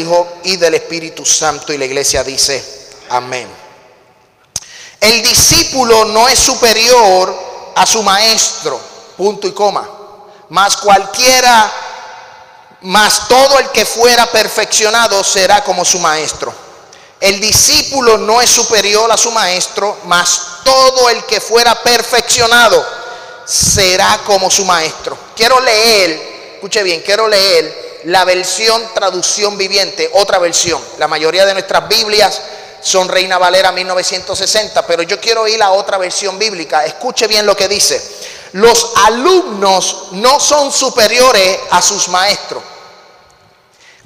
Hijo y del Espíritu Santo. Y la iglesia dice, amén. El discípulo no es superior a su maestro, punto y coma. Mas cualquiera, mas todo el que fuera perfeccionado será como su maestro. El discípulo no es superior a su maestro, mas todo el que fuera perfeccionado será como su maestro. Quiero leer, escuche bien, quiero leer la versión traducción viviente, otra versión. La mayoría de nuestras Biblias son Reina Valera 1960, pero yo quiero ir a otra versión bíblica. Escuche bien lo que dice. Los alumnos no son superiores a sus maestros,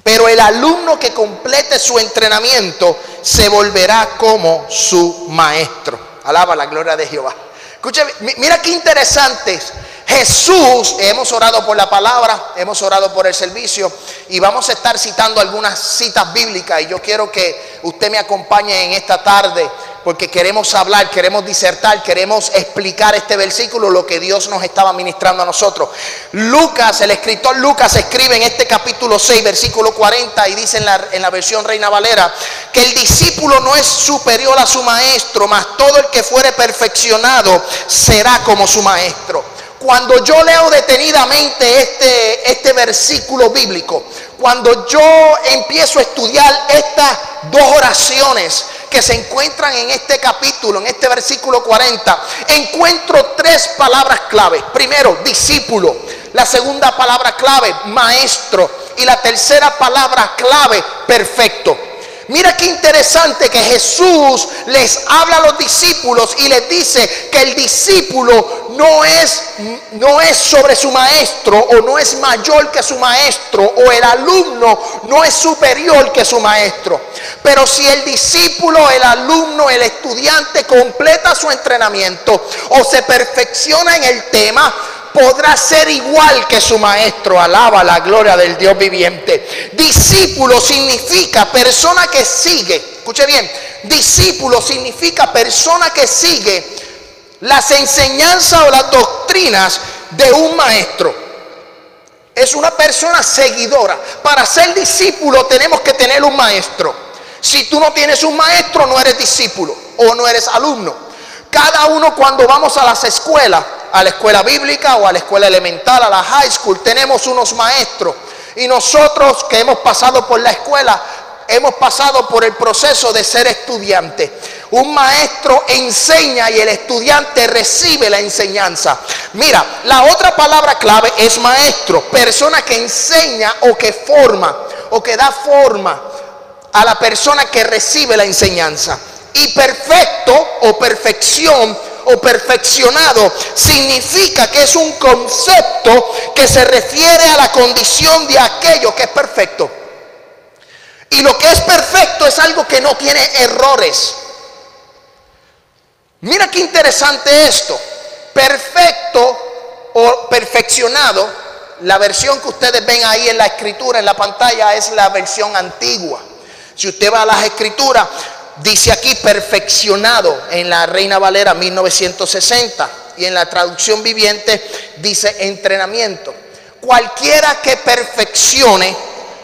pero el alumno que complete su entrenamiento se volverá como su maestro. Alaba la gloria de Jehová. Escuche, mira qué interesante. Jesús, hemos orado por la palabra, hemos orado por el servicio y vamos a estar citando algunas citas bíblicas y yo quiero que usted me acompañe en esta tarde porque queremos hablar, queremos disertar, queremos explicar este versículo, lo que Dios nos estaba ministrando a nosotros. Lucas, el escritor Lucas escribe en este capítulo 6, versículo 40 y dice en la, en la versión Reina Valera que el discípulo no es superior a su maestro, mas todo el que fuere perfeccionado será como su maestro cuando yo leo detenidamente este, este versículo bíblico, cuando yo empiezo a estudiar estas dos oraciones que se encuentran en este capítulo, en este versículo 40, encuentro tres palabras clave. Primero, discípulo. La segunda palabra clave, maestro. Y la tercera palabra clave, perfecto. Mira qué interesante que Jesús les habla a los discípulos y les dice que el discípulo no es, no es sobre su maestro o no es mayor que su maestro o el alumno no es superior que su maestro. Pero si el discípulo, el alumno, el estudiante completa su entrenamiento o se perfecciona en el tema, podrá ser igual que su maestro. Alaba la gloria del Dios viviente. Discípulo significa persona que sigue. Escuche bien. Discípulo significa persona que sigue las enseñanzas o las doctrinas de un maestro. Es una persona seguidora. Para ser discípulo tenemos que tener un maestro. Si tú no tienes un maestro, no eres discípulo o no eres alumno. Cada uno cuando vamos a las escuelas, a la escuela bíblica o a la escuela elemental, a la high school, tenemos unos maestros. Y nosotros que hemos pasado por la escuela, hemos pasado por el proceso de ser estudiante. Un maestro enseña y el estudiante recibe la enseñanza. Mira, la otra palabra clave es maestro, persona que enseña o que forma o que da forma a la persona que recibe la enseñanza. Y perfecto o perfección o perfeccionado significa que es un concepto que se refiere a la condición de aquello que es perfecto. Y lo que es perfecto es algo que no tiene errores. Mira qué interesante esto. Perfecto o perfeccionado, la versión que ustedes ven ahí en la escritura, en la pantalla, es la versión antigua. Si usted va a las escrituras, dice aquí perfeccionado en la Reina Valera 1960 y en la traducción viviente dice entrenamiento. Cualquiera que perfeccione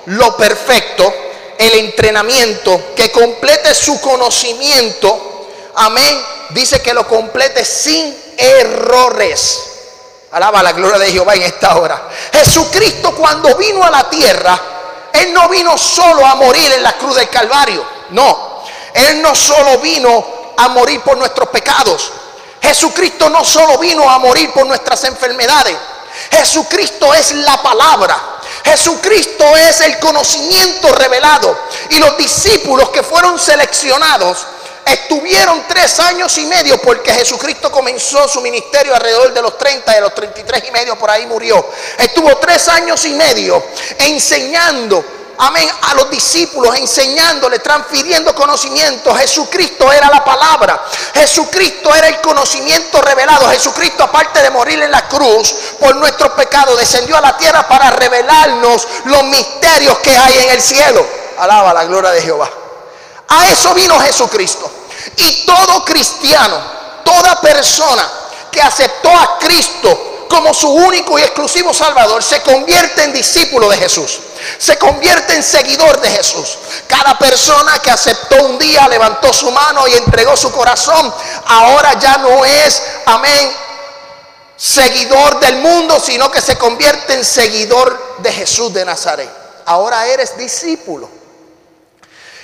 lo perfecto, el entrenamiento, que complete su conocimiento, amén, dice que lo complete sin errores. Alaba la gloria de Jehová en esta hora. Jesucristo cuando vino a la tierra, Él no vino solo a morir en la cruz del Calvario, no, él no solo vino a morir por nuestros pecados. Jesucristo no solo vino a morir por nuestras enfermedades. Jesucristo es la palabra. Jesucristo es el conocimiento revelado. Y los discípulos que fueron seleccionados estuvieron tres años y medio porque Jesucristo comenzó su ministerio alrededor de los 30 y a los 33 y medio por ahí murió. Estuvo tres años y medio enseñando amén, a los discípulos, enseñándole, transfiriendo conocimiento. Jesucristo era la palabra. Jesucristo era el conocimiento revelado. Jesucristo, aparte de morir en la cruz por nuestros pecados, descendió a la tierra para revelarnos los misterios que hay en el cielo. Alaba la gloria de Jehová. A eso vino Jesucristo. Y todo cristiano, toda persona que aceptó a Cristo como su único y exclusivo Salvador, se convierte en discípulo de Jesús. Se convierte en seguidor de Jesús. Cada persona que aceptó un día, levantó su mano y entregó su corazón, ahora ya no es, amén, seguidor del mundo, sino que se convierte en seguidor de Jesús de Nazaret. Ahora eres discípulo.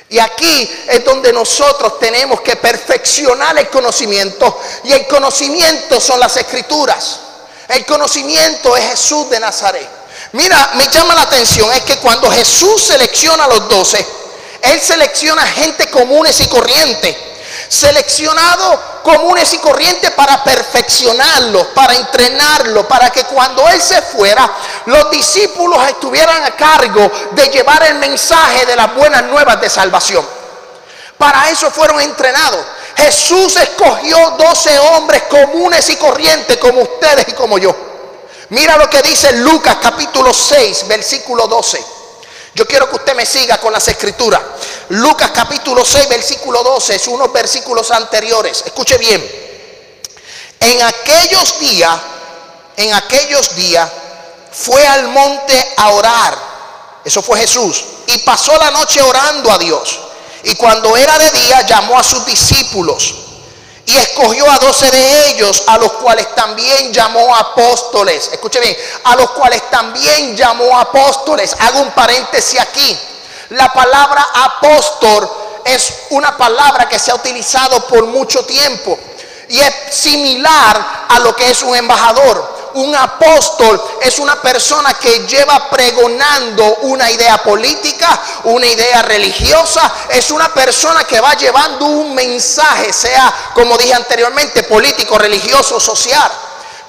Y aquí es donde nosotros tenemos que perfeccionar el conocimiento. Y el conocimiento son las escrituras. El conocimiento es Jesús de Nazaret. Mira, me llama la atención es que cuando Jesús selecciona a los doce, Él selecciona gente comunes y corrientes. Seleccionado comunes y corrientes para perfeccionarlos, para entrenarlos, para que cuando Él se fuera, los discípulos estuvieran a cargo de llevar el mensaje de las buenas nuevas de salvación. Para eso fueron entrenados. Jesús escogió 12 hombres comunes y corrientes como ustedes y como yo. Mira lo que dice Lucas capítulo 6, versículo 12. Yo quiero que usted me siga con las escrituras. Lucas capítulo 6, versículo 12, es unos versículos anteriores. Escuche bien. En aquellos días, en aquellos días, fue al monte a orar. Eso fue Jesús. Y pasó la noche orando a Dios. Y cuando era de día llamó a sus discípulos y escogió a doce de ellos, a los cuales también llamó apóstoles. Escuche bien, a los cuales también llamó apóstoles. Hago un paréntesis aquí. La palabra apóstol es una palabra que se ha utilizado por mucho tiempo y es similar a lo que es un embajador un apóstol es una persona que lleva pregonando una idea política, una idea religiosa, es una persona que va llevando un mensaje, sea como dije anteriormente, político, religioso, social.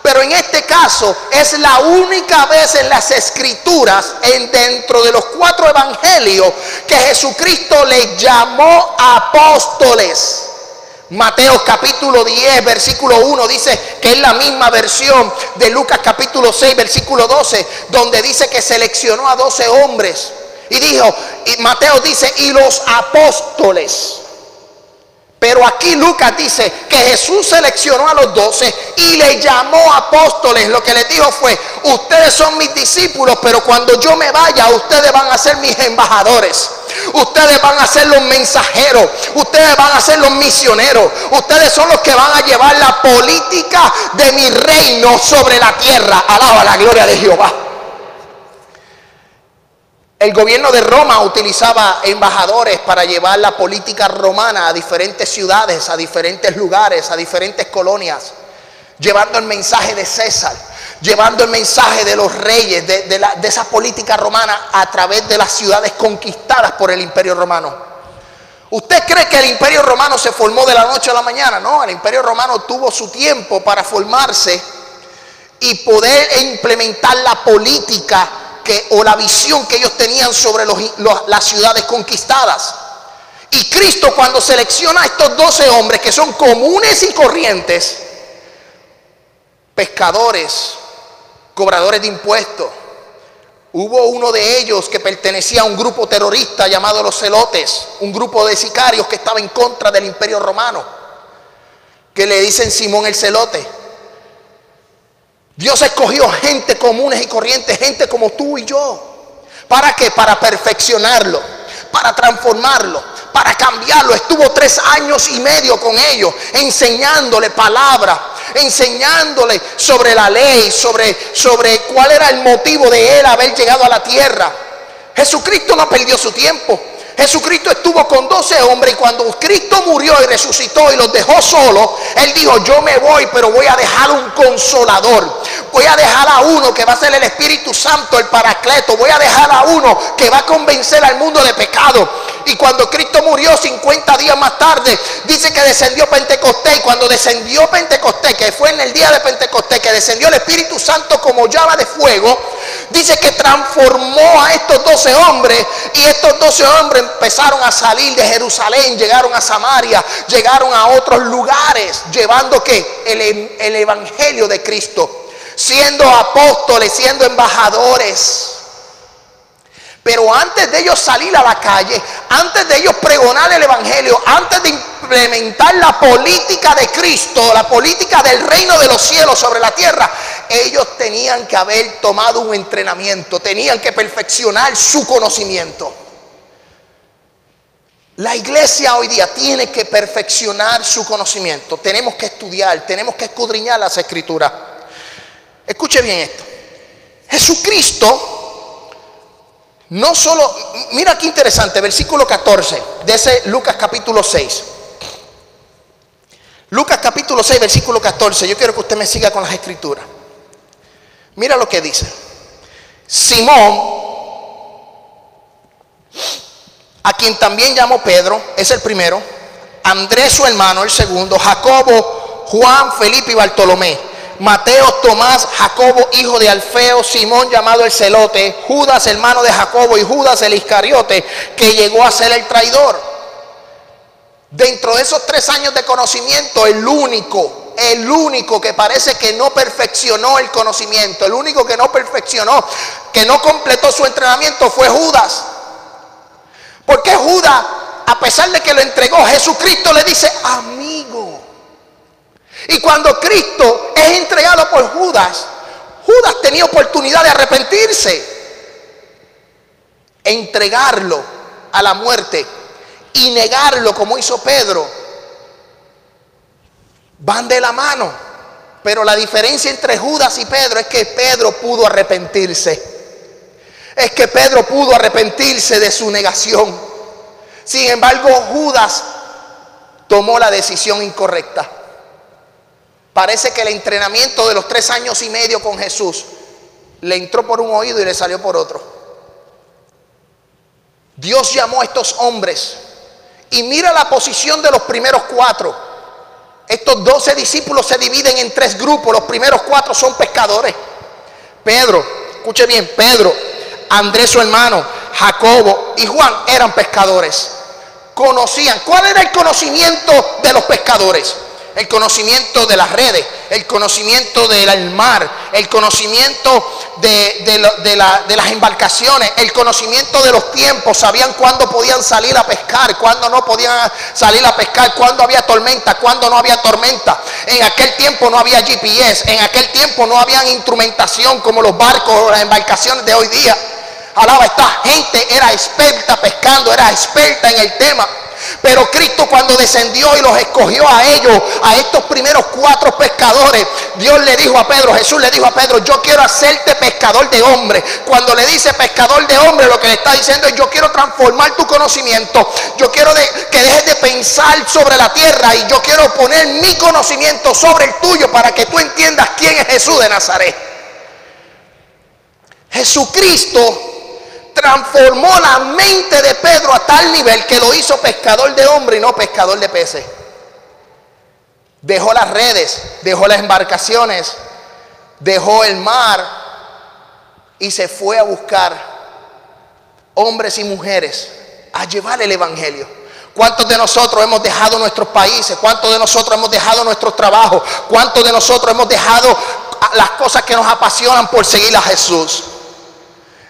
Pero en este caso es la única vez en las escrituras, en dentro de los cuatro evangelios, que Jesucristo le llamó apóstoles. Mateo capítulo 10, versículo 1 dice que es la misma versión de Lucas capítulo 6, versículo 12, donde dice que seleccionó a 12 hombres. Y dijo, y Mateo dice, y los apóstoles. Pero aquí Lucas dice que Jesús seleccionó a los doce y le llamó apóstoles. Lo que les dijo fue, ustedes son mis discípulos, pero cuando yo me vaya, ustedes van a ser mis embajadores. Ustedes van a ser los mensajeros. Ustedes van a ser los misioneros. Ustedes son los que van a llevar la política de mi reino sobre la tierra. Alaba la gloria de Jehová. El gobierno de Roma utilizaba embajadores para llevar la política romana a diferentes ciudades, a diferentes lugares, a diferentes colonias, llevando el mensaje de César, llevando el mensaje de los reyes, de, esa política romana a través de las ciudades conquistadas por el imperio romano. ¿Usted cree que el imperio romano se formó de la noche a la mañana? No, el imperio romano tuvo su tiempo para formarse y poder implementar la política o la visión que ellos tenían sobre las ciudades conquistadas. Y Cristo cuando selecciona a estos 12 hombres que son comunes y corrientes, pescadores, cobradores de impuestos, hubo uno de ellos que pertenecía a un grupo terrorista llamado los celotes, un grupo de sicarios que estaba en contra del imperio romano, que le dicen Simón el celote. Dios escogió gente comunes y corrientes, gente como tú y yo. ¿Para qué? Para perfeccionarlo, para transformarlo, para cambiarlo. Estuvo tres años y medio con ellos, enseñándole palabra, enseñándole sobre la ley, sobre, sobre cuál era el motivo de él haber llegado a la tierra. Jesucristo no perdió su tiempo. Jesucristo estuvo con 12 hombres y cuando Cristo murió y resucitó y los dejó solos, Él dijo, yo me voy, pero voy a dejar un consolador. Voy a dejar a uno que va a ser el Espíritu Santo, el Paracleto. Voy a dejar a uno que va a convencer al mundo de pecado. Y cuando Cristo murió 50 días más tarde, dice que descendió Pentecostés. Y cuando descendió Pentecostés, que fue en el día de Pentecostés, que descendió el Espíritu Santo como llama de fuego, dice que transformó a estos 12 hombres. Y estos 12 hombres empezaron a salir de Jerusalén, llegaron a Samaria, llegaron a otros lugares, llevando que el, el Evangelio de Cristo, siendo apóstoles, siendo embajadores. Pero antes de ellos salir a la calle, antes de ellos pregonar el Evangelio, antes de implementar la política de Cristo, la política del reino de los cielos sobre la tierra, ellos tenían que haber tomado un entrenamiento, tenían que perfeccionar su conocimiento. La iglesia hoy día tiene que perfeccionar su conocimiento. Tenemos que estudiar, tenemos que escudriñar las escrituras. Escuche bien esto. Jesucristo no solo, mira qué interesante, versículo 14 de ese Lucas capítulo 6. Lucas capítulo 6, versículo 14. Yo quiero que usted me siga con las escrituras. Mira lo que dice. Simón, a quien también llamó Pedro, es el primero. Andrés su hermano, el segundo. Jacobo, Juan, Felipe y Bartolomé. Mateo, Tomás, Jacobo, hijo de Alfeo, Simón llamado el celote, Judas, hermano de Jacobo, y Judas el Iscariote, que llegó a ser el traidor. Dentro de esos tres años de conocimiento, el único, el único que parece que no perfeccionó el conocimiento, el único que no perfeccionó, que no completó su entrenamiento fue Judas. Porque Judas, a pesar de que lo entregó, Jesucristo le dice, amigo. Y cuando Cristo es entregado por Judas, Judas tenía oportunidad de arrepentirse, entregarlo a la muerte y negarlo como hizo Pedro. Van de la mano. Pero la diferencia entre Judas y Pedro es que Pedro pudo arrepentirse. Es que Pedro pudo arrepentirse de su negación. Sin embargo, Judas tomó la decisión incorrecta. Parece que el entrenamiento de los tres años y medio con Jesús le entró por un oído y le salió por otro. Dios llamó a estos hombres y mira la posición de los primeros cuatro. Estos doce discípulos se dividen en tres grupos. Los primeros cuatro son pescadores. Pedro, escuche bien, Pedro, Andrés su hermano, Jacobo y Juan eran pescadores. Conocían. ¿Cuál era el conocimiento de los pescadores? El conocimiento de las redes, el conocimiento del mar, el conocimiento de, las embarcaciones, el conocimiento de los tiempos, sabían cuándo podían salir a pescar, cuándo no podían salir a pescar, cuándo había tormenta, cuándo no había tormenta. En aquel tiempo no había GPS, en aquel tiempo no había instrumentación como los barcos o las embarcaciones de hoy día. Alaba, esta gente era experta pescando, era experta en el tema. Pero Cristo cuando descendió y los escogió a ellos, a estos primeros cuatro pescadores, Dios le dijo a Pedro, Jesús le dijo a Pedro, yo quiero hacerte pescador de hombres. Cuando le dice pescador de hombres, lo que le está diciendo es, yo quiero transformar tu conocimiento. Yo quiero que dejes de pensar sobre la tierra y yo quiero poner mi conocimiento sobre el tuyo para que tú entiendas quién es Jesús de Nazaret. Jesucristo transformó la mente de Pedro a tal nivel que lo hizo pescador de hombre y no pescador de peces. Dejó las redes, dejó las embarcaciones, dejó el mar y se fue a buscar hombres y mujeres a llevar el Evangelio. ¿Cuántos de nosotros hemos dejado nuestros países? ¿Cuántos de nosotros hemos dejado nuestros trabajos? ¿Cuántos de nosotros hemos dejado las cosas que nos apasionan por seguir a Jesús?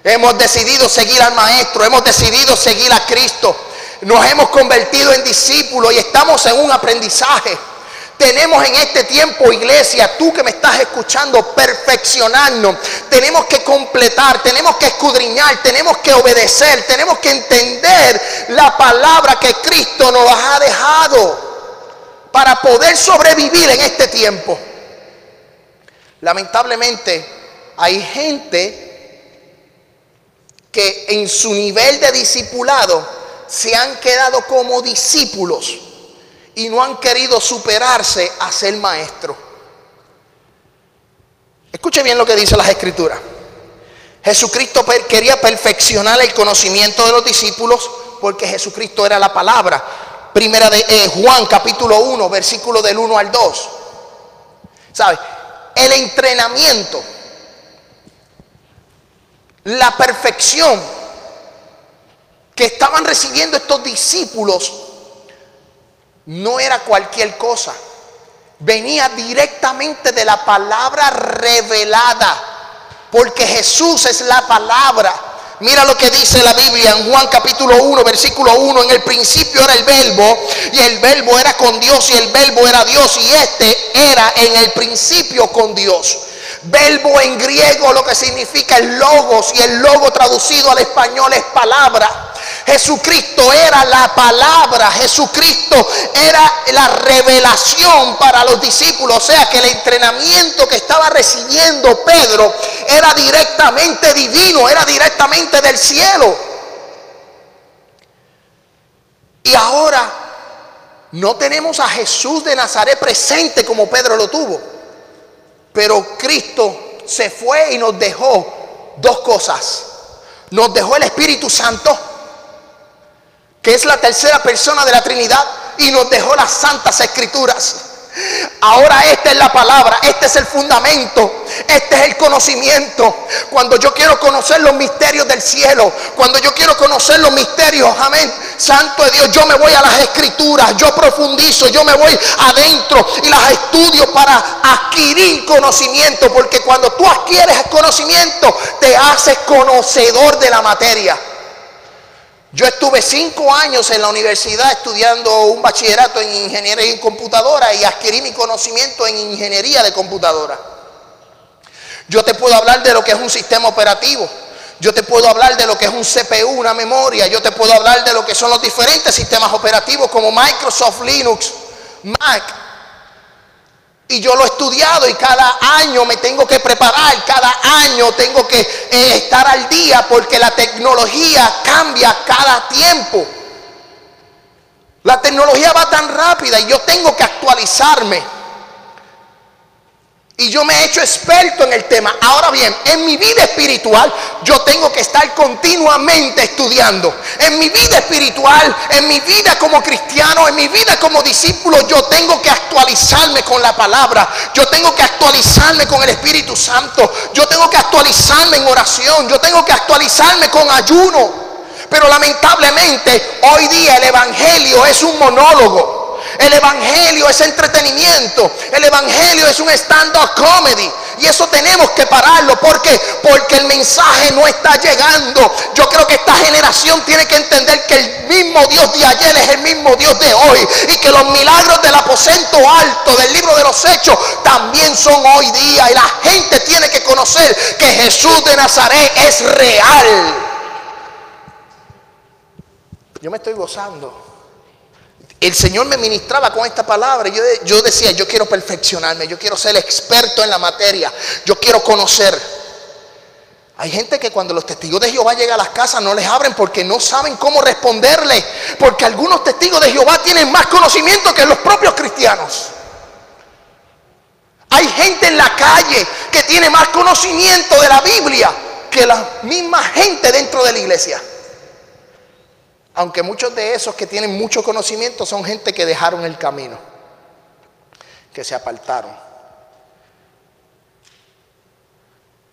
Hemos decidido seguir al Maestro, hemos decidido seguir a Cristo. Nos hemos convertido en discípulos y estamos en un aprendizaje. Tenemos en este tiempo, iglesia, tú que me estás escuchando, perfeccionarnos. Tenemos que completar, tenemos que escudriñar, tenemos que obedecer, tenemos que entender la palabra que Cristo nos ha dejado para poder sobrevivir en este tiempo. Lamentablemente, hay gente que en su nivel de discipulado se han quedado como discípulos y no han querido superarse a ser maestro. Escuche bien lo que dice las escrituras. Jesucristo quería perfeccionar el conocimiento de los discípulos porque Jesucristo era la palabra. Primera de eh, Juan capítulo 1, versículo del 1 al 2. ¿Sabe? El entrenamiento la perfección que estaban recibiendo estos discípulos no era cualquier cosa. Venía directamente de la palabra revelada. Porque Jesús es la palabra. Mira lo que dice la Biblia en Juan capítulo 1, versículo 1. En el principio era el verbo y el verbo era con Dios y el verbo era Dios y este era en el principio con Dios. Verbo en griego lo que significa el logos y el logo traducido al español es palabra. Jesucristo era la palabra, Jesucristo era la revelación para los discípulos. O sea que el entrenamiento que estaba recibiendo Pedro era directamente divino, era directamente del cielo. Y ahora no tenemos a Jesús de Nazaret presente como Pedro lo tuvo. Pero Cristo se fue y nos dejó dos cosas. Nos dejó el Espíritu Santo que es la tercera persona de la Trinidad, y nos dejó las santas escrituras. Ahora esta es la palabra, este es el fundamento, este es el conocimiento. Cuando yo quiero conocer los misterios del cielo, cuando yo quiero conocer los misterios, amén, Santo de Dios, yo me voy a las escrituras, yo profundizo, yo me voy adentro y las estudio para adquirir conocimiento, porque cuando tú adquieres conocimiento, te haces conocedor de la materia. Yo estuve cinco años en la universidad estudiando un bachillerato en ingeniería en computadora y adquirí mi conocimiento en ingeniería de computadora. Yo te puedo hablar de lo que es un sistema operativo. Yo te puedo hablar de lo que es un CPU, una memoria. Yo te puedo hablar de lo que son los diferentes sistemas operativos como Microsoft, Linux, Mac, y yo lo he estudiado y cada año me tengo que preparar, cada año tengo que eh, estar al día porque la tecnología cambia cada tiempo. La tecnología va tan rápida y yo tengo que actualizarme. Y yo me he hecho experto en el tema. Ahora bien, en mi vida espiritual yo tengo que estar continuamente estudiando. En mi vida espiritual, en mi vida como cristiano, en mi vida como discípulo, yo tengo que actualizarme con la palabra. Yo tengo que actualizarme con el Espíritu Santo. Yo tengo que actualizarme en oración. Yo tengo que actualizarme con ayuno. Pero lamentablemente hoy día el Evangelio es un monólogo. El Evangelio es entretenimiento. El Evangelio es un stand-up comedy. Y eso tenemos que pararlo. ¿Por Porque el mensaje no está llegando. Yo creo que esta generación tiene que entender que el mismo Dios de ayer es el mismo Dios de hoy. Y que los milagros del aposento alto del libro de los hechos también son hoy día. Y la gente tiene que conocer que Jesús de Nazaret es real. Yo me estoy gozando el Señor me ministraba con esta palabra. Yo, yo decía, yo quiero perfeccionarme, yo quiero ser experto en la materia, yo quiero conocer. Hay gente que cuando los testigos de Jehová llegan a las casas no les abren porque no saben cómo responderle. Porque algunos testigos de Jehová tienen más conocimiento que los propios cristianos. Hay gente en la calle que tiene más conocimiento de la Biblia que la misma gente dentro de la iglesia. Aunque muchos de esos que tienen mucho conocimiento son gente que dejaron el camino, que se apartaron.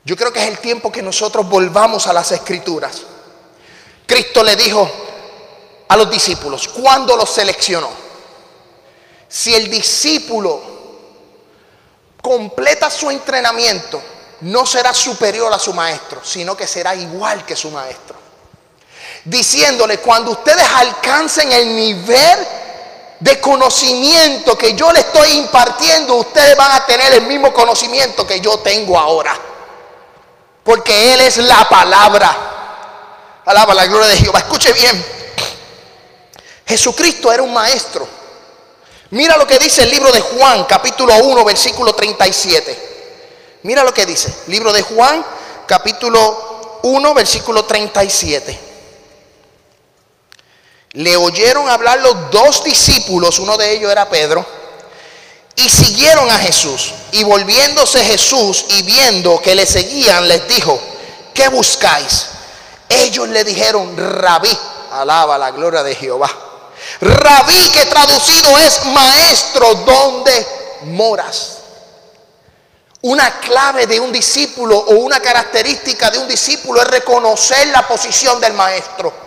Yo creo que es el tiempo que nosotros volvamos a las escrituras. Cristo le dijo a los discípulos, cuando los seleccionó, si el discípulo completa su entrenamiento, no será superior a su maestro, sino que será igual que su maestro diciéndole, cuando ustedes alcancen el nivel de conocimiento que yo le estoy impartiendo, ustedes van a tener el mismo conocimiento que yo tengo ahora. Porque Él es la palabra. Alaba la gloria de Jehová. Escuche bien. Jesucristo era un maestro. Mira lo que dice el libro de Juan, capítulo 1, versículo 37. Mira lo que dice. Libro de Juan, capítulo 1, versículo 37 le oyeron hablar los dos discípulos, uno de ellos era Pedro, y siguieron a Jesús. Y volviéndose Jesús y viendo que le seguían, les dijo, ¿qué buscáis? Ellos le dijeron, rabí, alaba la gloria de Jehová. Rabí que traducido es maestro, ¿dónde moras? Una clave de un discípulo o una característica de un discípulo es reconocer la posición del maestro.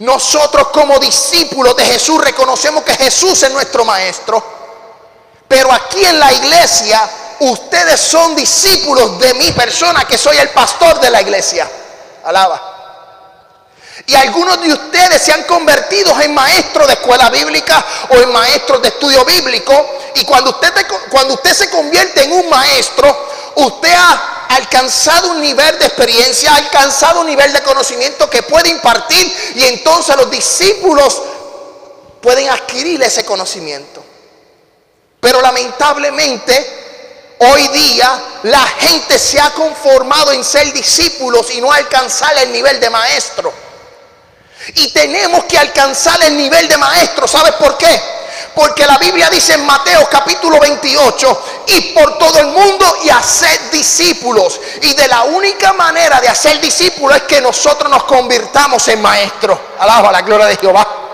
Nosotros como discípulos de Jesús reconocemos que Jesús es nuestro maestro. Pero aquí en la iglesia, ustedes son discípulos de mi persona, que soy el pastor de la iglesia. Alaba. Y algunos de ustedes se han convertido en maestros de escuela bíblica o en maestros de estudio bíblico. Y cuando usted, se convierte en un maestro, usted ha alcanzado un nivel de experiencia, ha alcanzado un nivel de conocimiento que puede impartir y entonces los discípulos pueden adquirir ese conocimiento. Pero lamentablemente hoy día la gente se ha conformado en ser discípulos y no alcanzar el nivel de maestro. Y tenemos que alcanzar el nivel de maestro. ¿Sabes por qué? Porque la Biblia dice en Mateo capítulo 28, y por todo el mundo y hacer discípulos. Y de la única manera de hacer discípulos es que nosotros nos convirtamos en maestros. Alaba la gloria de Jehová.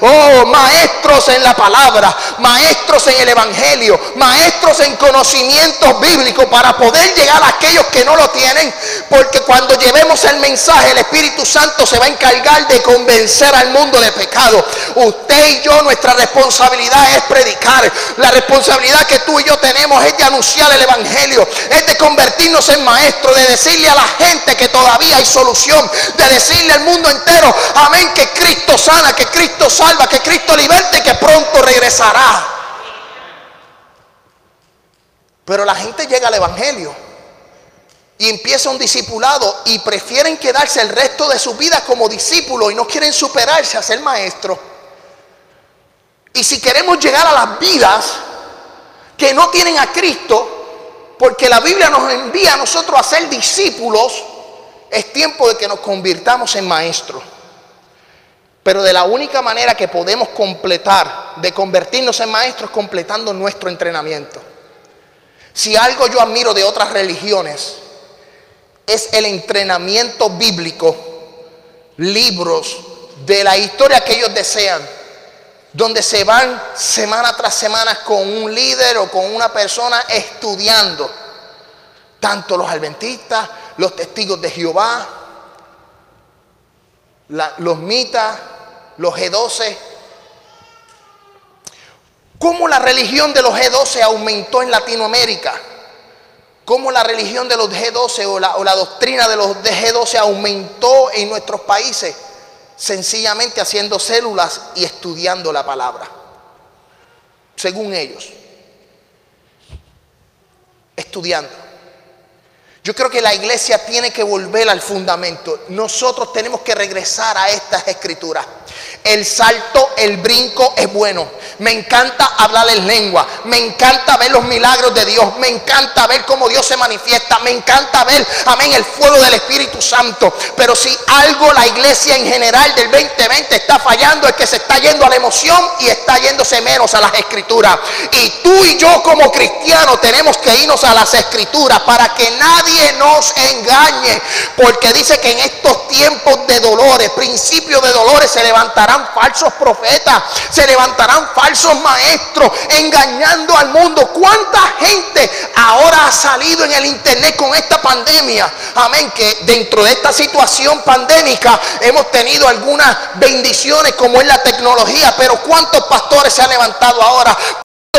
Oh, maestros en la palabra, maestros en el Evangelio, maestros en conocimientos bíblicos para poder llegar a aquellos que no lo tienen. Porque cuando llevemos el mensaje, el Espíritu Santo se va a encargar de convencer al mundo de pecado. Usted y yo, nuestra responsabilidad es predicar. La responsabilidad que tú y yo tenemos es de anunciar el Evangelio, es de convertirnos en maestros, de decirle a la gente que todavía hay solución, de decirle al mundo entero, amén, que Cristo sana, que Cristo Cristo salva, que Cristo liberte, que pronto regresará. Pero la gente llega al Evangelio y empieza un discipulado y prefieren quedarse el resto de su vida como discípulos y no quieren superarse a ser maestro. Y si queremos llegar a las vidas que no tienen a Cristo, porque la Biblia nos envía a nosotros a ser discípulos, es tiempo de que nos convirtamos en maestros. Pero de la única manera que podemos completar, de convertirnos en maestros, completando nuestro entrenamiento. Si algo yo admiro de otras religiones, es el entrenamiento bíblico, libros de la historia que ellos desean, donde se van semana tras semana con un líder o con una persona estudiando, tanto los adventistas, los testigos de Jehová, los mitas, los G12. ¿Cómo la religión de los G12 aumentó en Latinoamérica? ¿Cómo la religión de los G12 o la, o la doctrina de los G12 aumentó en nuestros países? Sencillamente haciendo células y estudiando la palabra. Según ellos. Estudiando. Yo creo que la iglesia tiene que volver al fundamento. Nosotros tenemos que regresar a estas escrituras. El salto, el brinco es bueno. Me encanta hablar en lengua. Me encanta ver los milagros de Dios. Me encanta ver cómo Dios se manifiesta. Me encanta ver, amén, el fuego del Espíritu Santo. Pero si algo la iglesia en general del 2020 está fallando es que se está yendo a la emoción y está yéndose menos a las escrituras. Y tú y yo como cristianos tenemos que irnos a las escrituras para que nadie nos engañe. Porque dice que en estos tiempos de dolores, principios de dolores, se levantará falsos profetas, se levantarán falsos maestros engañando al mundo. ¿Cuánta gente ahora ha salido en el internet con esta pandemia? Amén, que dentro de esta situación pandémica hemos tenido algunas bendiciones como es la tecnología, pero ¿cuántos pastores se han levantado ahora?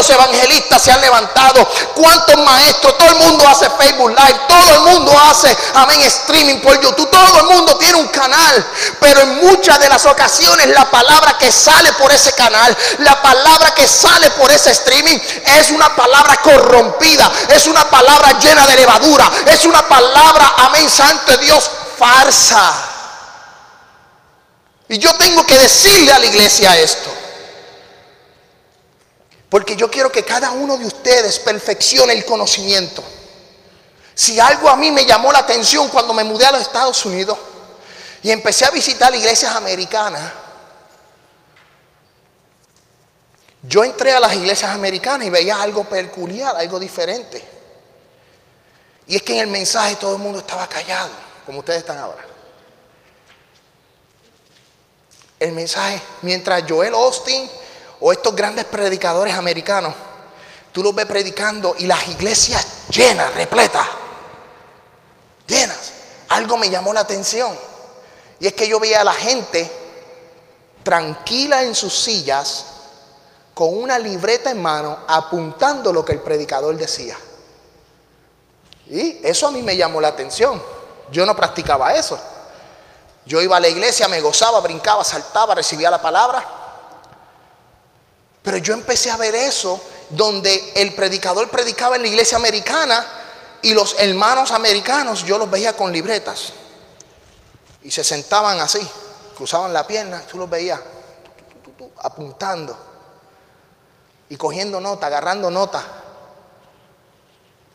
Evangelistas se han levantado? ¿Cuántos maestros? Todo el mundo hace Facebook Live, todo el mundo hace, amén, streaming por YouTube, todo el mundo tiene un canal, pero en muchas de las ocasiones la palabra que sale por ese canal, la palabra que sale por ese streaming es una palabra corrompida, es una palabra llena de levadura, es una palabra, amén, santo de Dios, farsa. Y yo tengo que decirle a la iglesia esto. Porque yo quiero que cada uno de ustedes perfeccione el conocimiento. Si algo a mí me llamó la atención cuando me mudé a los Estados Unidos y empecé a visitar iglesias americanas, yo entré a las iglesias americanas y veía algo peculiar, algo diferente. Y es que en el mensaje todo el mundo estaba callado, como ustedes están ahora. El mensaje, mientras Joel Austin o estos grandes predicadores americanos, tú los ves predicando y las iglesias llenas, repletas, llenas. Algo me llamó la atención. Y es que yo veía a la gente tranquila en sus sillas, con una libreta en mano, apuntando lo que el predicador decía. Y eso a mí me llamó la atención. Yo no practicaba eso. Yo iba a la iglesia, me gozaba, brincaba, saltaba, recibía la palabra. Pero yo empecé a ver eso donde el predicador predicaba en la iglesia americana y los hermanos americanos yo los veía con libretas. Y se sentaban así, cruzaban la pierna, tú los veías apuntando y cogiendo nota, agarrando nota.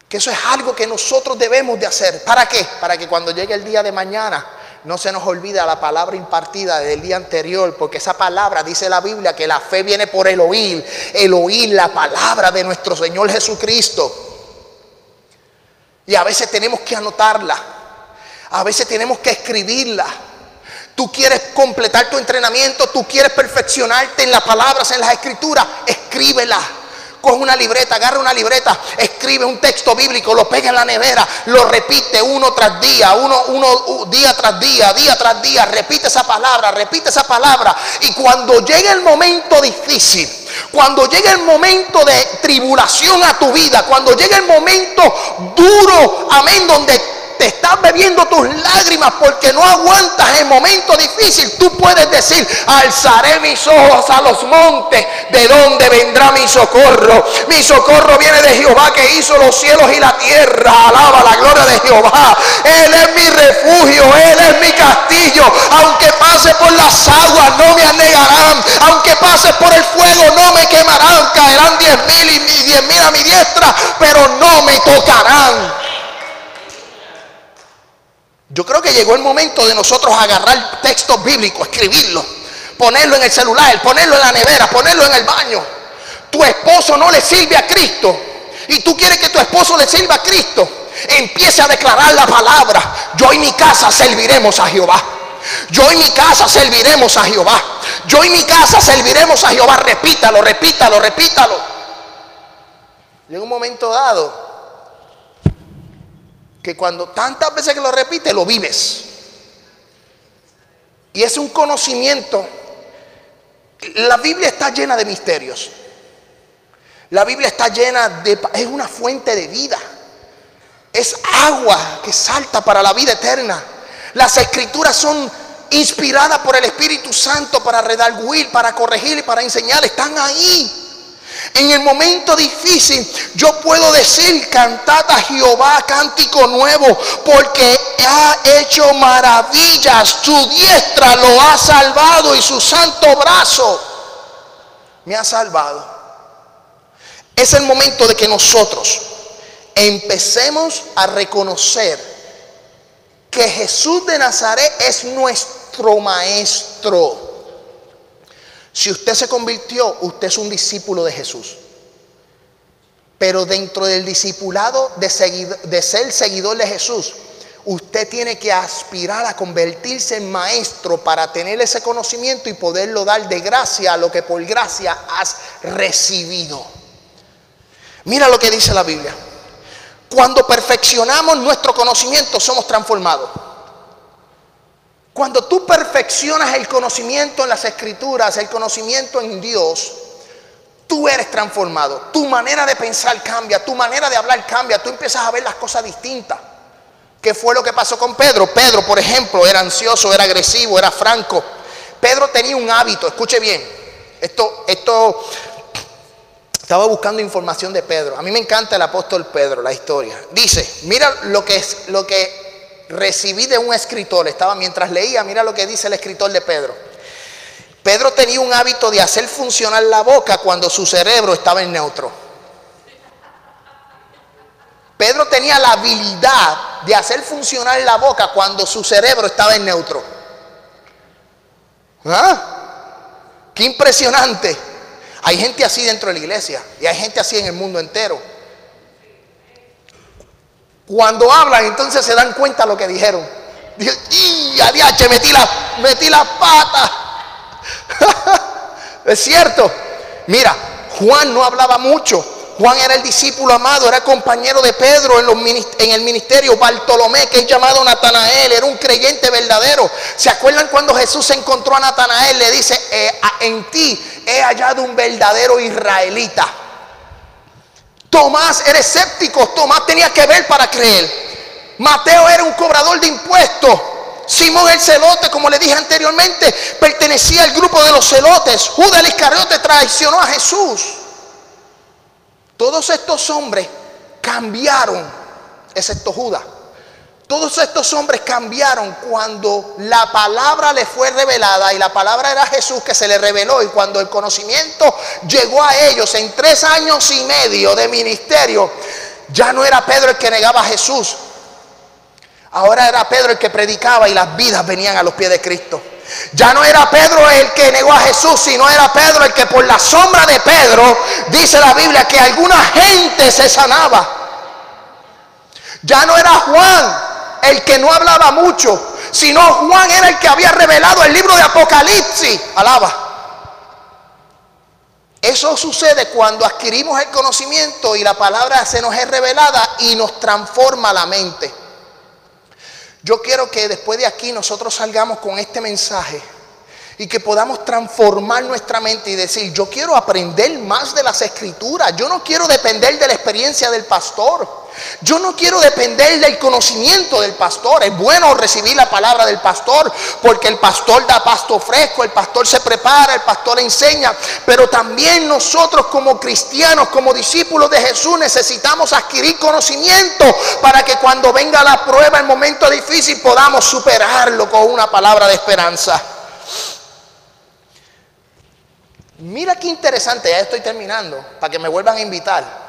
Que eso es algo que nosotros debemos de hacer. ¿Para qué? Para que cuando llegue el día de mañana no se nos olvide la palabra impartida del día anterior, porque esa palabra dice la Biblia que la fe viene por el oír, el oír la palabra de nuestro Señor Jesucristo. Y a veces tenemos que anotarla, a veces tenemos que escribirla. Tú quieres completar tu entrenamiento, tú quieres perfeccionarte en las palabras, en las escrituras, escríbela coge una libreta, agarra una libreta, escribe un texto bíblico, lo pega en la nevera, lo repite uno tras día, uno, uno día tras día, día tras día, repite esa palabra, repite esa palabra. Y cuando llegue el momento difícil, cuando llegue el momento de tribulación a tu vida, cuando llegue el momento duro, amén, donde te estás bebiendo tus lágrimas porque no aguantas el momento difícil, tú puedes decir, alzaré mis ojos a los montes, ¿de dónde vendrá mi socorro? Mi socorro viene de Jehová que hizo los cielos y la tierra. Alaba la gloria de Jehová. Él es mi refugio, Él es mi castillo. Aunque pase por las aguas, no me anegarán. Aunque pase por el fuego, no me quemarán. Caerán diez mil y diez mil a mi diestra, pero no me tocarán. Yo creo que llegó el momento de nosotros agarrar textos bíblicos, escribirlo, ponerlo en el celular, ponerlo en la nevera, ponerlo en el baño. Tu esposo no le sirve a Cristo y tú quieres que tu esposo le sirva a Cristo. Empiece a declarar la palabra. Yo y mi casa serviremos a Jehová. Yo y mi casa serviremos a Jehová. Yo y mi casa serviremos a Jehová. Repítalo, repítalo, repítalo. Llega un momento dado que cuando tantas veces que lo repite, lo vives. Y es un conocimiento. La Biblia está llena de misterios. La Biblia está llena de... Es una fuente de vida. Es agua que salta para la vida eterna. Las escrituras son inspiradas por el Espíritu Santo para redarguir, para corregir y para enseñar. Están ahí. En el momento difícil yo puedo decir, cantad a Jehová cántico nuevo, porque ha hecho maravillas, su diestra lo ha salvado y su santo brazo me ha salvado. Es el momento de que nosotros empecemos a reconocer que Jesús de Nazaret es nuestro maestro. Si usted se convirtió, usted es un discípulo de Jesús. Pero dentro del discipulado de, ser seguidor de Jesús, usted tiene que aspirar a convertirse en maestro para tener ese conocimiento y poderlo dar de gracia a lo que por gracia has recibido. Mira lo que dice la Biblia. Cuando perfeccionamos nuestro conocimiento somos transformados. Cuando tú perfeccionas el conocimiento en las escrituras, el conocimiento en Dios, tú eres transformado. Tu manera de pensar cambia, tu manera de hablar cambia, tú empiezas a ver las cosas distintas. ¿Qué fue lo que pasó con Pedro? Pedro, por ejemplo, era ansioso, era agresivo, era franco. Pedro tenía un hábito, escuche bien. Esto, esto, estaba buscando información de Pedro. A mí me encanta el apóstol Pedro, la historia. Dice, mira lo que es, lo que recibí de un escritor, estaba mientras leía, mira lo que dice el escritor de Pedro. Pedro tenía un hábito de hacer funcionar la boca cuando su cerebro estaba en neutro. Pedro tenía la habilidad de hacer funcionar la boca cuando su cerebro estaba en neutro. ¿Ah? Qué impresionante. Hay gente así dentro de la iglesia y hay gente así en el mundo entero. Cuando hablan, entonces se dan cuenta lo que dijeron. Dije, ¡y adiache, metí la, metí la pata! es cierto. Mira, Juan no hablaba mucho. Juan era el discípulo amado, era compañero de Pedro en, el ministerio. Bartolomé, que es llamado Natanael, era un creyente verdadero. ¿Se acuerdan cuando Jesús se encontró a Natanael? Le dice, eh, en ti he hallado un verdadero israelita. Tomás era escéptico, Tomás tenía que ver para creer. Mateo era un cobrador de impuestos Simón el celote, como le dije anteriormente, pertenecía al grupo de los celotes. Judas el Iscariote traicionó a Jesús. Todos estos hombres cambiaron, excepto Judas. Todos estos hombres cambiaron cuando la palabra le fue revelada y la palabra era Jesús que se le reveló y cuando el conocimiento llegó a ellos en tres años y medio de ministerio, ya no era Pedro el que negaba a Jesús, ahora era Pedro el que predicaba y las vidas venían a los pies de Cristo. Ya no era Pedro el que negó a Jesús, sino era Pedro el que por la sombra de Pedro, dice la Biblia, que alguna gente se sanaba. Ya no era Juan el que no hablaba mucho, sino Juan era el que había revelado el libro de Apocalipsis. Alaba. Eso sucede cuando adquirimos el conocimiento y la palabra se nos es revelada y nos transforma la mente. Yo quiero que después de aquí nosotros salgamos con este mensaje y que podamos transformar nuestra mente y decir, yo quiero aprender más de las escrituras, yo no quiero depender de la experiencia del pastor. Yo no quiero depender del conocimiento del pastor. Es bueno recibir la palabra del pastor porque el pastor da pasto fresco, el pastor se prepara, el pastor enseña. Pero también nosotros como cristianos, como discípulos de Jesús, necesitamos adquirir conocimiento para que cuando venga la prueba, el momento difícil, podamos superarlo con una palabra de esperanza. Mira qué interesante, ya estoy terminando, para que me vuelvan a invitar.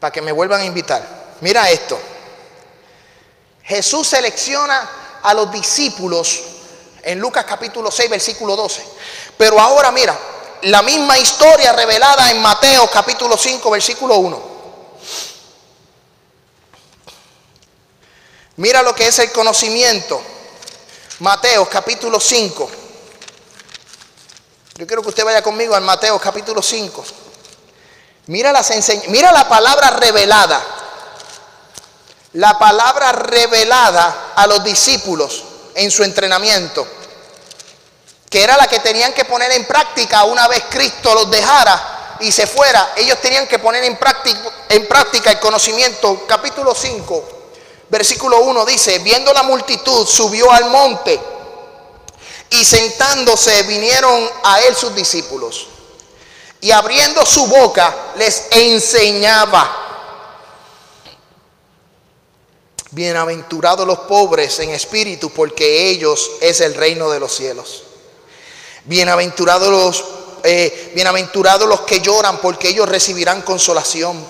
Para que me vuelvan a invitar. Mira esto. Jesús selecciona a los discípulos en Lucas capítulo 6, versículo 12. Pero ahora mira, la misma historia revelada en Mateo capítulo 5, versículo 1. Mira lo que es el conocimiento. Mateo capítulo 5. Yo quiero que usted vaya conmigo al Mateo capítulo 5. Mira, las mira la palabra revelada. La palabra revelada a los discípulos en su entrenamiento, que era la que tenían que poner en práctica una vez Cristo los dejara y se fuera. Ellos tenían que poner en práctica, en práctica el conocimiento. Capítulo 5, versículo 1 dice, viendo la multitud, subió al monte y sentándose vinieron a él sus discípulos y abriendo su boca les enseñaba. Bienaventurados los pobres en espíritu, porque ellos es el reino de los cielos. Bienaventurados los, eh, bienaventurados los que lloran, porque ellos recibirán consolación.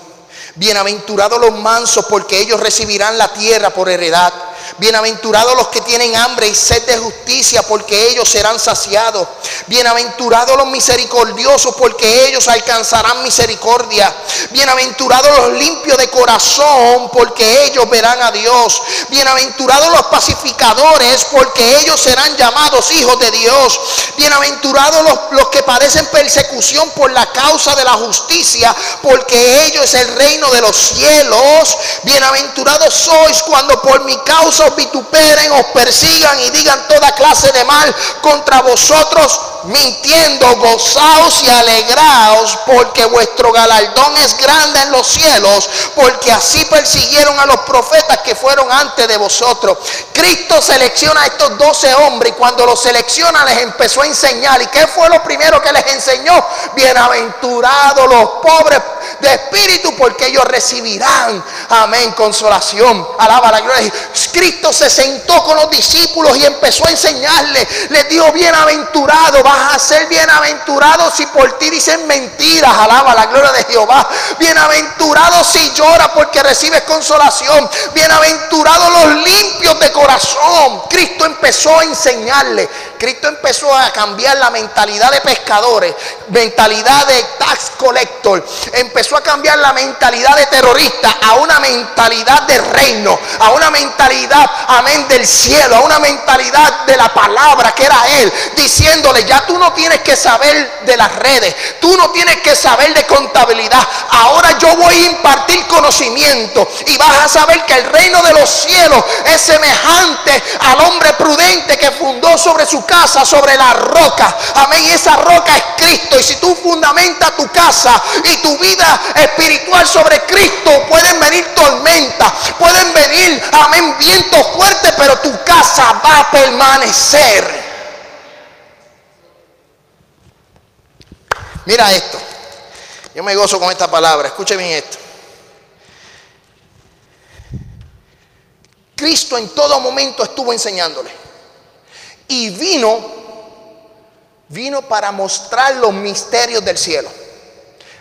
Bienaventurados los mansos, porque ellos recibirán la tierra por heredad. Bienaventurados los que tienen hambre y sed de justicia, porque ellos serán saciados. Bienaventurados los misericordiosos, porque ellos alcanzarán misericordia. Bienaventurados los limpios de corazón, porque ellos verán a Dios. Bienaventurados los pacificadores, porque ellos serán llamados hijos de Dios. Bienaventurados los, los que padecen persecución por la causa de la justicia, porque ellos es el reino de los cielos. Bienaventurados sois cuando por mi causa os vituperen, os persigan y digan toda clase de mal contra vosotros, mintiendo, gozaos y alegraos, porque vuestro galardón es grande en los cielos, porque así persiguieron a los profetas que fueron antes de vosotros. Cristo selecciona a estos doce hombres y cuando los selecciona les empezó a enseñar. ¿Y qué fue lo primero que les enseñó? Bienaventurados los pobres de espíritu, porque ellos recibirán, amén, consolación. Alaba la gloria. Cristo se sentó con los discípulos y empezó a enseñarles. Les dijo, bienaventurado, vas a ser bienaventurado si por ti dicen mentiras. Alaba la gloria de Jehová. Bienaventurado si llora porque recibes consolación. Bienaventurado los limpios de corazón. Cristo empezó a enseñarle. Cristo empezó a cambiar la mentalidad de pescadores, mentalidad de tax collector. Empezó a cambiar la mentalidad de terrorista a una mentalidad de reino, a una mentalidad, amén, del cielo, a una mentalidad de la palabra que era Él, diciéndole, ya Tú no tienes que saber de las redes, tú no tienes que saber de contabilidad. Ahora yo voy a impartir conocimiento y vas a saber que el reino de los cielos es semejante al hombre prudente que fundó sobre su casa, sobre la roca. Amén. Y esa roca es Cristo. Y si tú fundamentas tu casa y tu vida espiritual sobre Cristo, pueden venir tormentas, pueden venir, amén, vientos fuertes, pero tu casa va a permanecer. Mira esto. Yo me gozo con esta palabra. Escuche bien esto. Cristo en todo momento estuvo enseñándole. Y vino, vino para mostrar los misterios del cielo.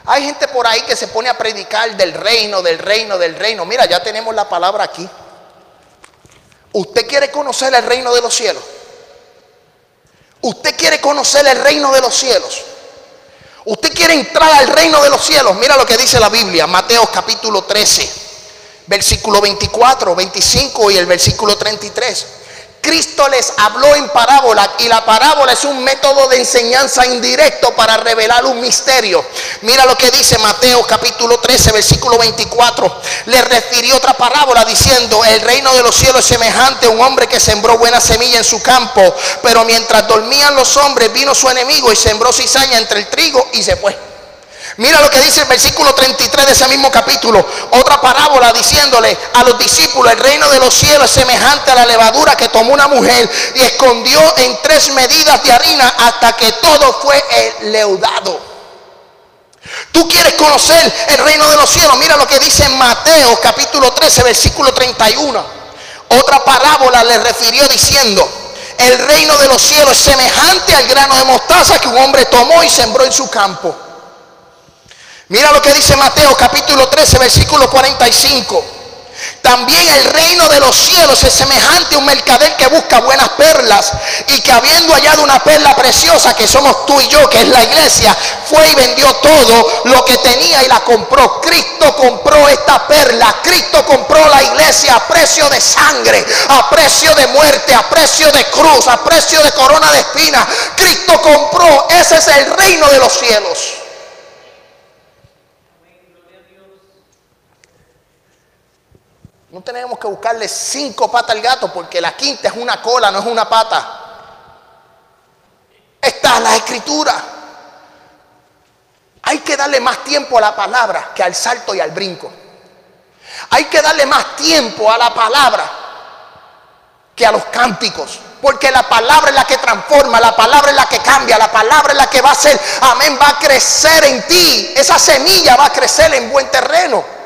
Hay gente por ahí que se pone a predicar del reino, del reino, del reino. Mira, ya tenemos la palabra aquí. ¿Usted quiere conocer el reino de los cielos? ¿Usted quiere conocer el reino de los cielos? Usted quiere entrar al reino de los cielos. Mira lo que dice la Biblia, Mateo capítulo 13, versículo 24, 25 y el versículo 33. Cristo les habló en parábola y la parábola es un método de enseñanza indirecto para revelar un misterio. Mira lo que dice Mateo capítulo 13 versículo 24. Le refirió otra parábola diciendo, el reino de los cielos es semejante a un hombre que sembró buena semilla en su campo, pero mientras dormían los hombres vino su enemigo y sembró cizaña entre el trigo y se fue. Mira lo que dice el versículo 33 de ese mismo capítulo. Otra parábola diciéndole a los discípulos, el reino de los cielos es semejante a la levadura que tomó una mujer y escondió en tres medidas de harina hasta que todo fue leudado. Tú quieres conocer el reino de los cielos. Mira lo que dice en Mateo capítulo 13, versículo 31. Otra parábola le refirió diciendo, el reino de los cielos es semejante al grano de mostaza que un hombre tomó y sembró en su campo. Mira lo que dice Mateo capítulo 13, versículo 45. También el reino de los cielos es semejante a un mercader que busca buenas perlas y que habiendo hallado una perla preciosa que somos tú y yo, que es la iglesia, fue y vendió todo lo que tenía y la compró. Cristo compró esta perla, Cristo compró la iglesia a precio de sangre, a precio de muerte, a precio de cruz, a precio de corona de espina. Cristo compró, ese es el reino de los cielos. No tenemos que buscarle cinco patas al gato porque la quinta es una cola, no es una pata. Está la escritura. Hay que darle más tiempo a la palabra que al salto y al brinco. Hay que darle más tiempo a la palabra que a los cánticos. Porque la palabra es la que transforma, la palabra es la que cambia, la palabra es la que va a ser, amén, va a crecer en ti. Esa semilla va a crecer en buen terreno.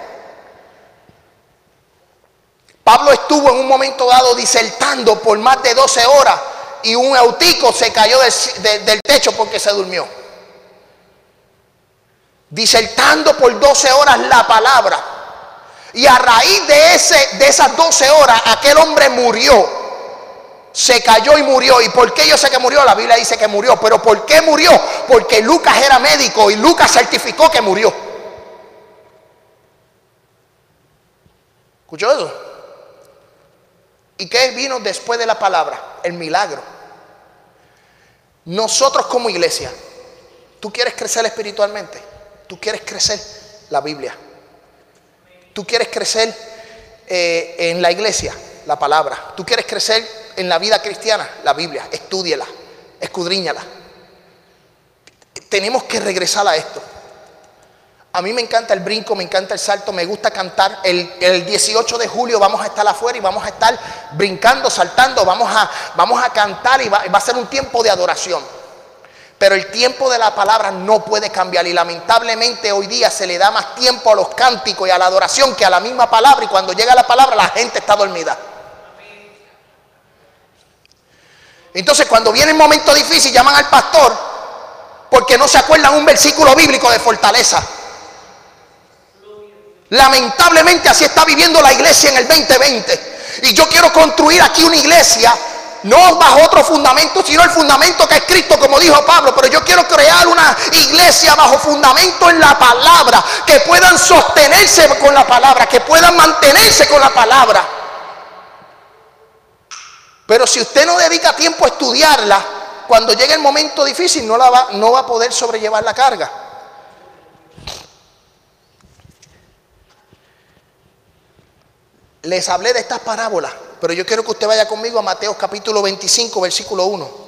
Pablo estuvo en un momento dado disertando por más de 12 horas y un autico se cayó del, techo porque se durmió. Disertando por 12 horas la palabra. Y a raíz de, ese, de esas 12 horas, aquel hombre murió. Se cayó y murió. ¿Y por qué yo sé que murió? La Biblia dice que murió. Pero ¿por qué murió? Porque Lucas era médico y Lucas certificó que murió. ¿Escuchó eso? ¿Y qué vino después de la palabra? El milagro. Nosotros como iglesia, tú quieres crecer espiritualmente, tú quieres crecer la Biblia, tú quieres crecer eh, en la iglesia, la palabra, tú quieres crecer en la vida cristiana, la Biblia, estúdiela, escudriñala. Tenemos que regresar a esto. A mí me encanta el brinco, me encanta el salto, me gusta cantar. El, 18 de julio vamos a estar afuera y vamos a estar brincando, saltando, vamos a, vamos a cantar y va, va a ser un tiempo de adoración. Pero el tiempo de la palabra no puede cambiar y lamentablemente hoy día se le da más tiempo a los cánticos y a la adoración que a la misma palabra y cuando llega la palabra la gente está dormida. Entonces cuando viene el momento difícil llaman al pastor porque no se acuerdan un versículo bíblico de fortaleza. Lamentablemente así está viviendo la iglesia en el 2020. Y yo quiero construir aquí una iglesia, no bajo otro fundamento, sino el fundamento que es Cristo, como dijo Pablo. Pero yo quiero crear una iglesia bajo fundamento en la palabra, que puedan sostenerse con la palabra, que puedan mantenerse con la palabra. Pero si usted no dedica tiempo a estudiarla, cuando llegue el momento difícil no, la va, no va a poder sobrellevar la carga. Les hablé de estas parábolas, pero yo quiero que usted vaya conmigo a Mateo capítulo 25, versículo 1.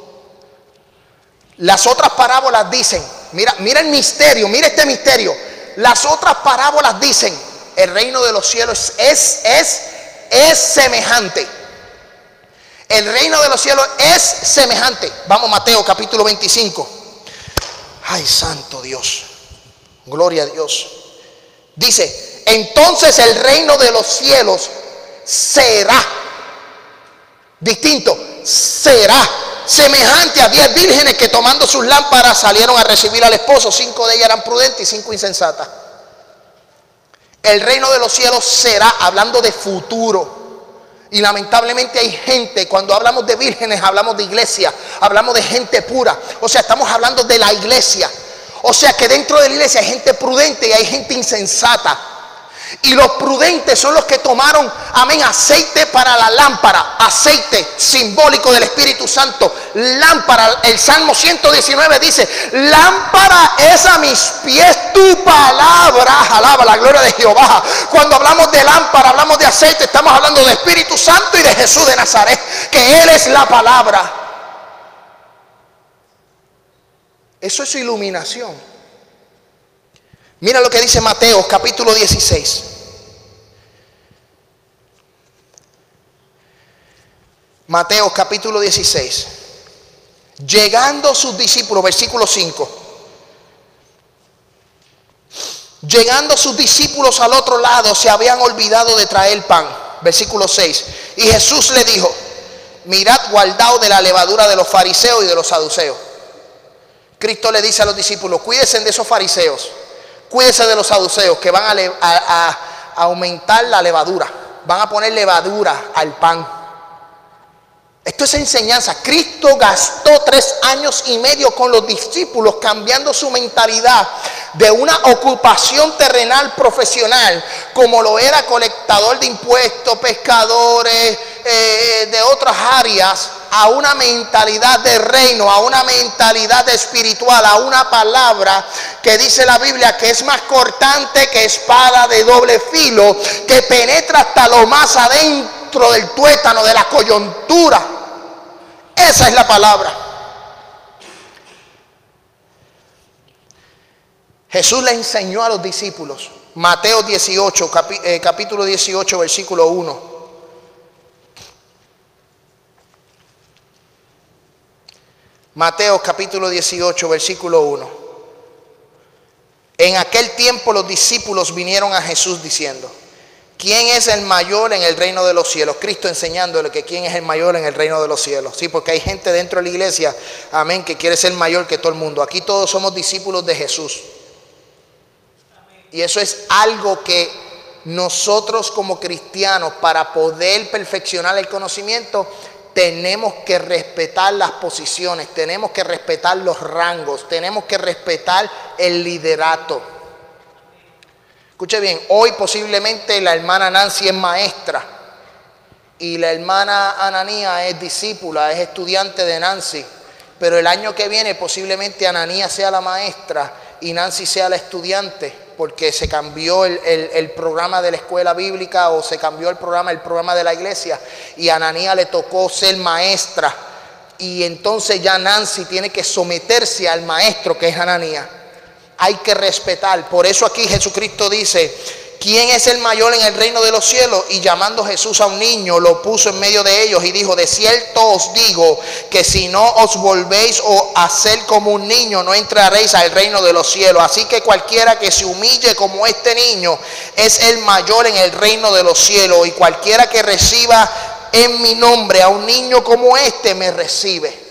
Las otras parábolas dicen, mira, mira el misterio, mira este misterio. Las otras parábolas dicen, el reino de los cielos es, es, es semejante. El reino de los cielos es semejante. Vamos, Mateo capítulo 25. Ay, santo Dios. Gloria a Dios. Dice, entonces el reino de los cielos será distinto, será semejante a diez vírgenes que tomando sus lámparas salieron a recibir al esposo. Cinco de ellas eran prudentes y cinco insensatas. El reino de los cielos será, hablando de futuro. Y lamentablemente hay gente, cuando hablamos de vírgenes, hablamos de iglesia, hablamos de gente pura. O sea, estamos hablando de la iglesia. O sea que dentro de la iglesia hay gente prudente y hay gente insensata. Y los prudentes son los que tomaron, amén, aceite para la lámpara, aceite simbólico del Espíritu Santo. Lámpara, el Salmo 119 dice, lámpara es a mis pies tu palabra. Alaba la gloria de Jehová. Cuando hablamos de lámpara, hablamos de aceite, estamos hablando de Espíritu Santo y de Jesús de Nazaret, que Él es la palabra. Eso es iluminación. Mira lo que dice Mateo capítulo 16. Mateo capítulo 16. Llegando sus discípulos, versículo 5. Llegando sus discípulos al otro lado, se habían olvidado de traer pan. Versículo 6. Y Jesús le dijo, mirad guardado de la levadura de los fariseos y de los saduceos. Cristo le dice a los discípulos, cuídense de esos fariseos Cuídese de los saduceos que van a, aumentar la levadura. Van a poner levadura al pan. Esto es enseñanza. Cristo gastó tres años y medio con los discípulos cambiando su mentalidad de una ocupación terrenal profesional, como lo era colectador de impuestos, pescadores, eh, de otras áreas, a una mentalidad de reino, a una mentalidad espiritual, a una palabra que dice la Biblia que es más cortante que espada de doble filo, que penetra hasta lo más adentro del tuétano, de la coyuntura. Esa es la palabra. Jesús le enseñó a los discípulos, Mateo 18, eh, capítulo 18, versículo 1. Mateo capítulo 18, versículo 1. En aquel tiempo los discípulos vinieron a Jesús diciendo, ¿quién es el mayor en el reino de los cielos? Cristo enseñándole que quién es el mayor en el reino de los cielos. Sí, porque hay gente dentro de la iglesia, amén, que quiere ser mayor que todo el mundo. Aquí todos somos discípulos de Jesús. Y eso es algo que nosotros como cristianos, para poder perfeccionar el conocimiento, tenemos que respetar las posiciones, tenemos que respetar los rangos, tenemos que respetar el liderato. Escuche bien, hoy posiblemente la hermana Nancy es maestra y la hermana Ananía es discípula, es estudiante de Nancy, pero el año que viene posiblemente Ananía sea la maestra y Nancy sea la estudiante porque se cambió el, programa de la escuela bíblica o se cambió el programa, el programa de la iglesia y a Ananía le tocó ser maestra y entonces ya Nancy tiene que someterse al maestro que es Ananía. Hay que respetar. Por eso aquí Jesucristo dice, ¿quién es el mayor en el reino de los cielos? Y llamando Jesús a un niño, lo puso en medio de ellos y dijo, de cierto os digo que si no os volvéis o hacer como un niño, no entraréis al reino de los cielos. Así que cualquiera que se humille como este niño es el mayor en el reino de los cielos. Y cualquiera que reciba en mi nombre a un niño como este, me recibe.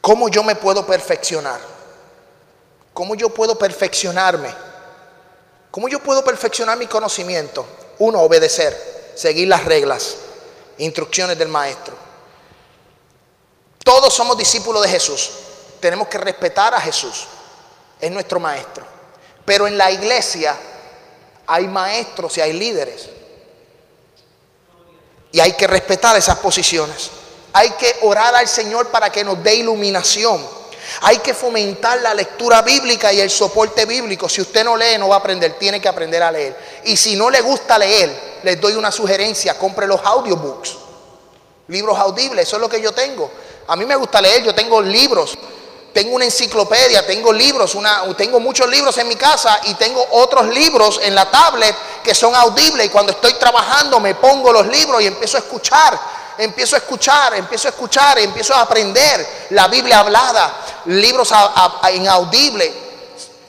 ¿Cómo yo me puedo perfeccionar? ¿Cómo yo puedo perfeccionarme? ¿Cómo yo puedo perfeccionar mi conocimiento? Uno, obedecer, seguir las reglas, instrucciones del maestro. Todos somos discípulos de Jesús. Tenemos que respetar a Jesús. Es nuestro maestro. Pero en la iglesia hay maestros y hay líderes. Y hay que respetar esas posiciones. Hay que orar al Señor para que nos dé iluminación. Hay que fomentar la lectura bíblica y el soporte bíblico. Si usted no lee, no va a aprender. Tiene que aprender a leer. Y si no le gusta leer, les doy una sugerencia. Compre los audiobooks. Libros audibles. Eso es lo que yo tengo. A mí me gusta leer. Yo tengo libros. Tengo una enciclopedia. Tengo libros. Una, tengo muchos libros en mi casa. Y tengo otros libros en la tablet que son audibles. Y cuando estoy trabajando me pongo los libros y empiezo a escuchar empiezo a escuchar, empiezo a escuchar, empiezo a aprender la Biblia hablada, libros inaudibles.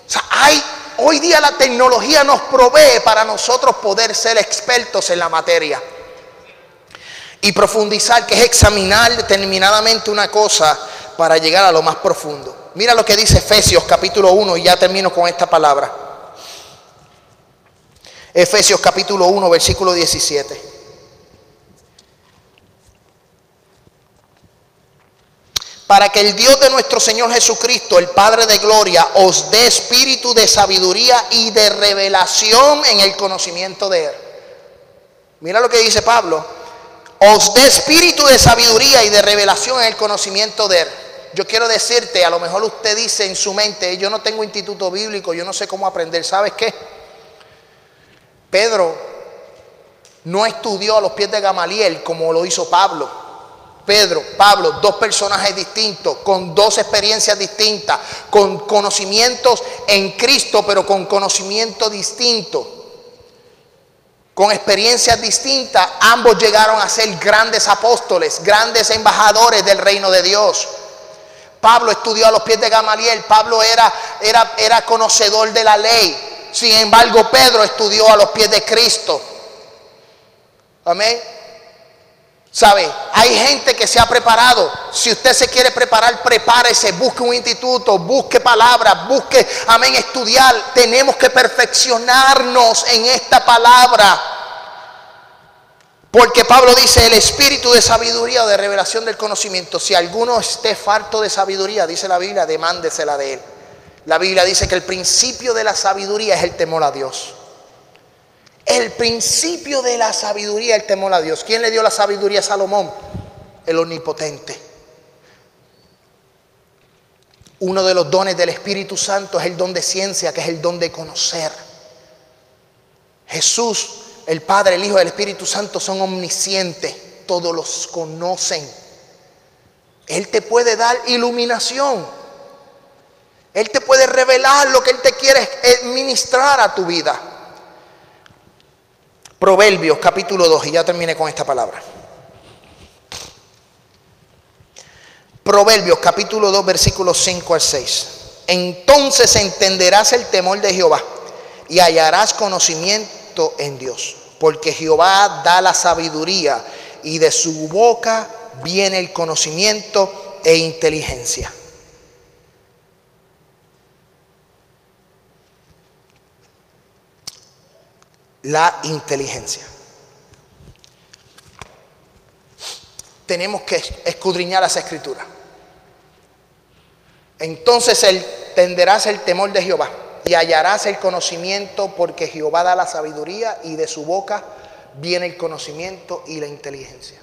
O sea, hay, hoy día la tecnología nos provee para nosotros poder ser expertos en la materia. Y profundizar, que es examinar determinadamente una cosa para llegar a lo más profundo. Mira lo que dice Efesios capítulo 1 y ya termino con esta palabra. Efesios capítulo 1, versículo 17. Para que el Dios de nuestro Señor Jesucristo, el Padre de Gloria, os dé espíritu de sabiduría y de revelación en el conocimiento de Él. Mira lo que dice Pablo. Os dé espíritu de sabiduría y de revelación en el conocimiento de Él. Yo quiero decirte, a lo mejor usted dice en su mente, yo no tengo instituto bíblico, yo no sé cómo aprender. ¿Sabes qué? Pedro no estudió a los pies de Gamaliel como lo hizo Pablo. Pedro, Pablo, dos personajes distintos, con dos experiencias distintas, con conocimientos en Cristo, pero con conocimiento distinto, con experiencias distintas, ambos llegaron a ser grandes apóstoles, grandes embajadores del reino de Dios. Pablo estudió a los pies de Gamaliel, Pablo era, era, era conocedor de la ley, sin embargo Pedro estudió a los pies de Cristo. Amén. ¿Sabe? Hay gente que se ha preparado. Si usted se quiere preparar, prepárese, busque un instituto, busque palabras, busque, amén, estudiar. Tenemos que perfeccionarnos en esta palabra. Porque Pablo dice, el espíritu de sabiduría o de revelación del conocimiento. Si alguno esté farto de sabiduría, dice la Biblia, demándesela de él. La Biblia dice que el principio de la sabiduría es el temor a Dios. El principio de la sabiduría, el temor a Dios. ¿Quién le dio la sabiduría a Salomón? El omnipotente. Uno de los dones del Espíritu Santo es el don de ciencia, que es el don de conocer. Jesús, el Padre, el Hijo y el Espíritu Santo son omniscientes. Todos los conocen. Él te puede dar iluminación. Él te puede revelar lo que Él te quiere ministrar a tu vida. Proverbios capítulo 2, y ya terminé con esta palabra. Proverbios capítulo 2, versículos 5 al 6. Entonces entenderás el temor de Jehová y hallarás conocimiento en Dios, porque Jehová da la sabiduría y de su boca viene el conocimiento e inteligencia. La inteligencia. Tenemos que escudriñar esa escritura. Entonces tenderás el temor de Jehová y hallarás el conocimiento porque Jehová da la sabiduría y de su boca viene el conocimiento y la inteligencia.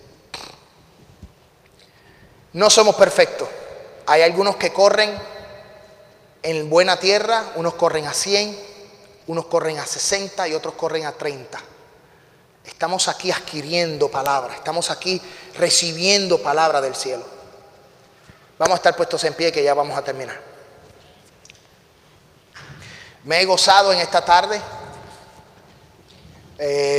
No somos perfectos. Hay algunos que corren en buena tierra, unos corren a 100, unos corren a 60 y otros corren a 30. Estamos aquí adquiriendo palabra, estamos aquí recibiendo palabra del cielo. Vamos a estar puestos en pie que ya vamos a terminar. Me he gozado en esta tarde. Eh,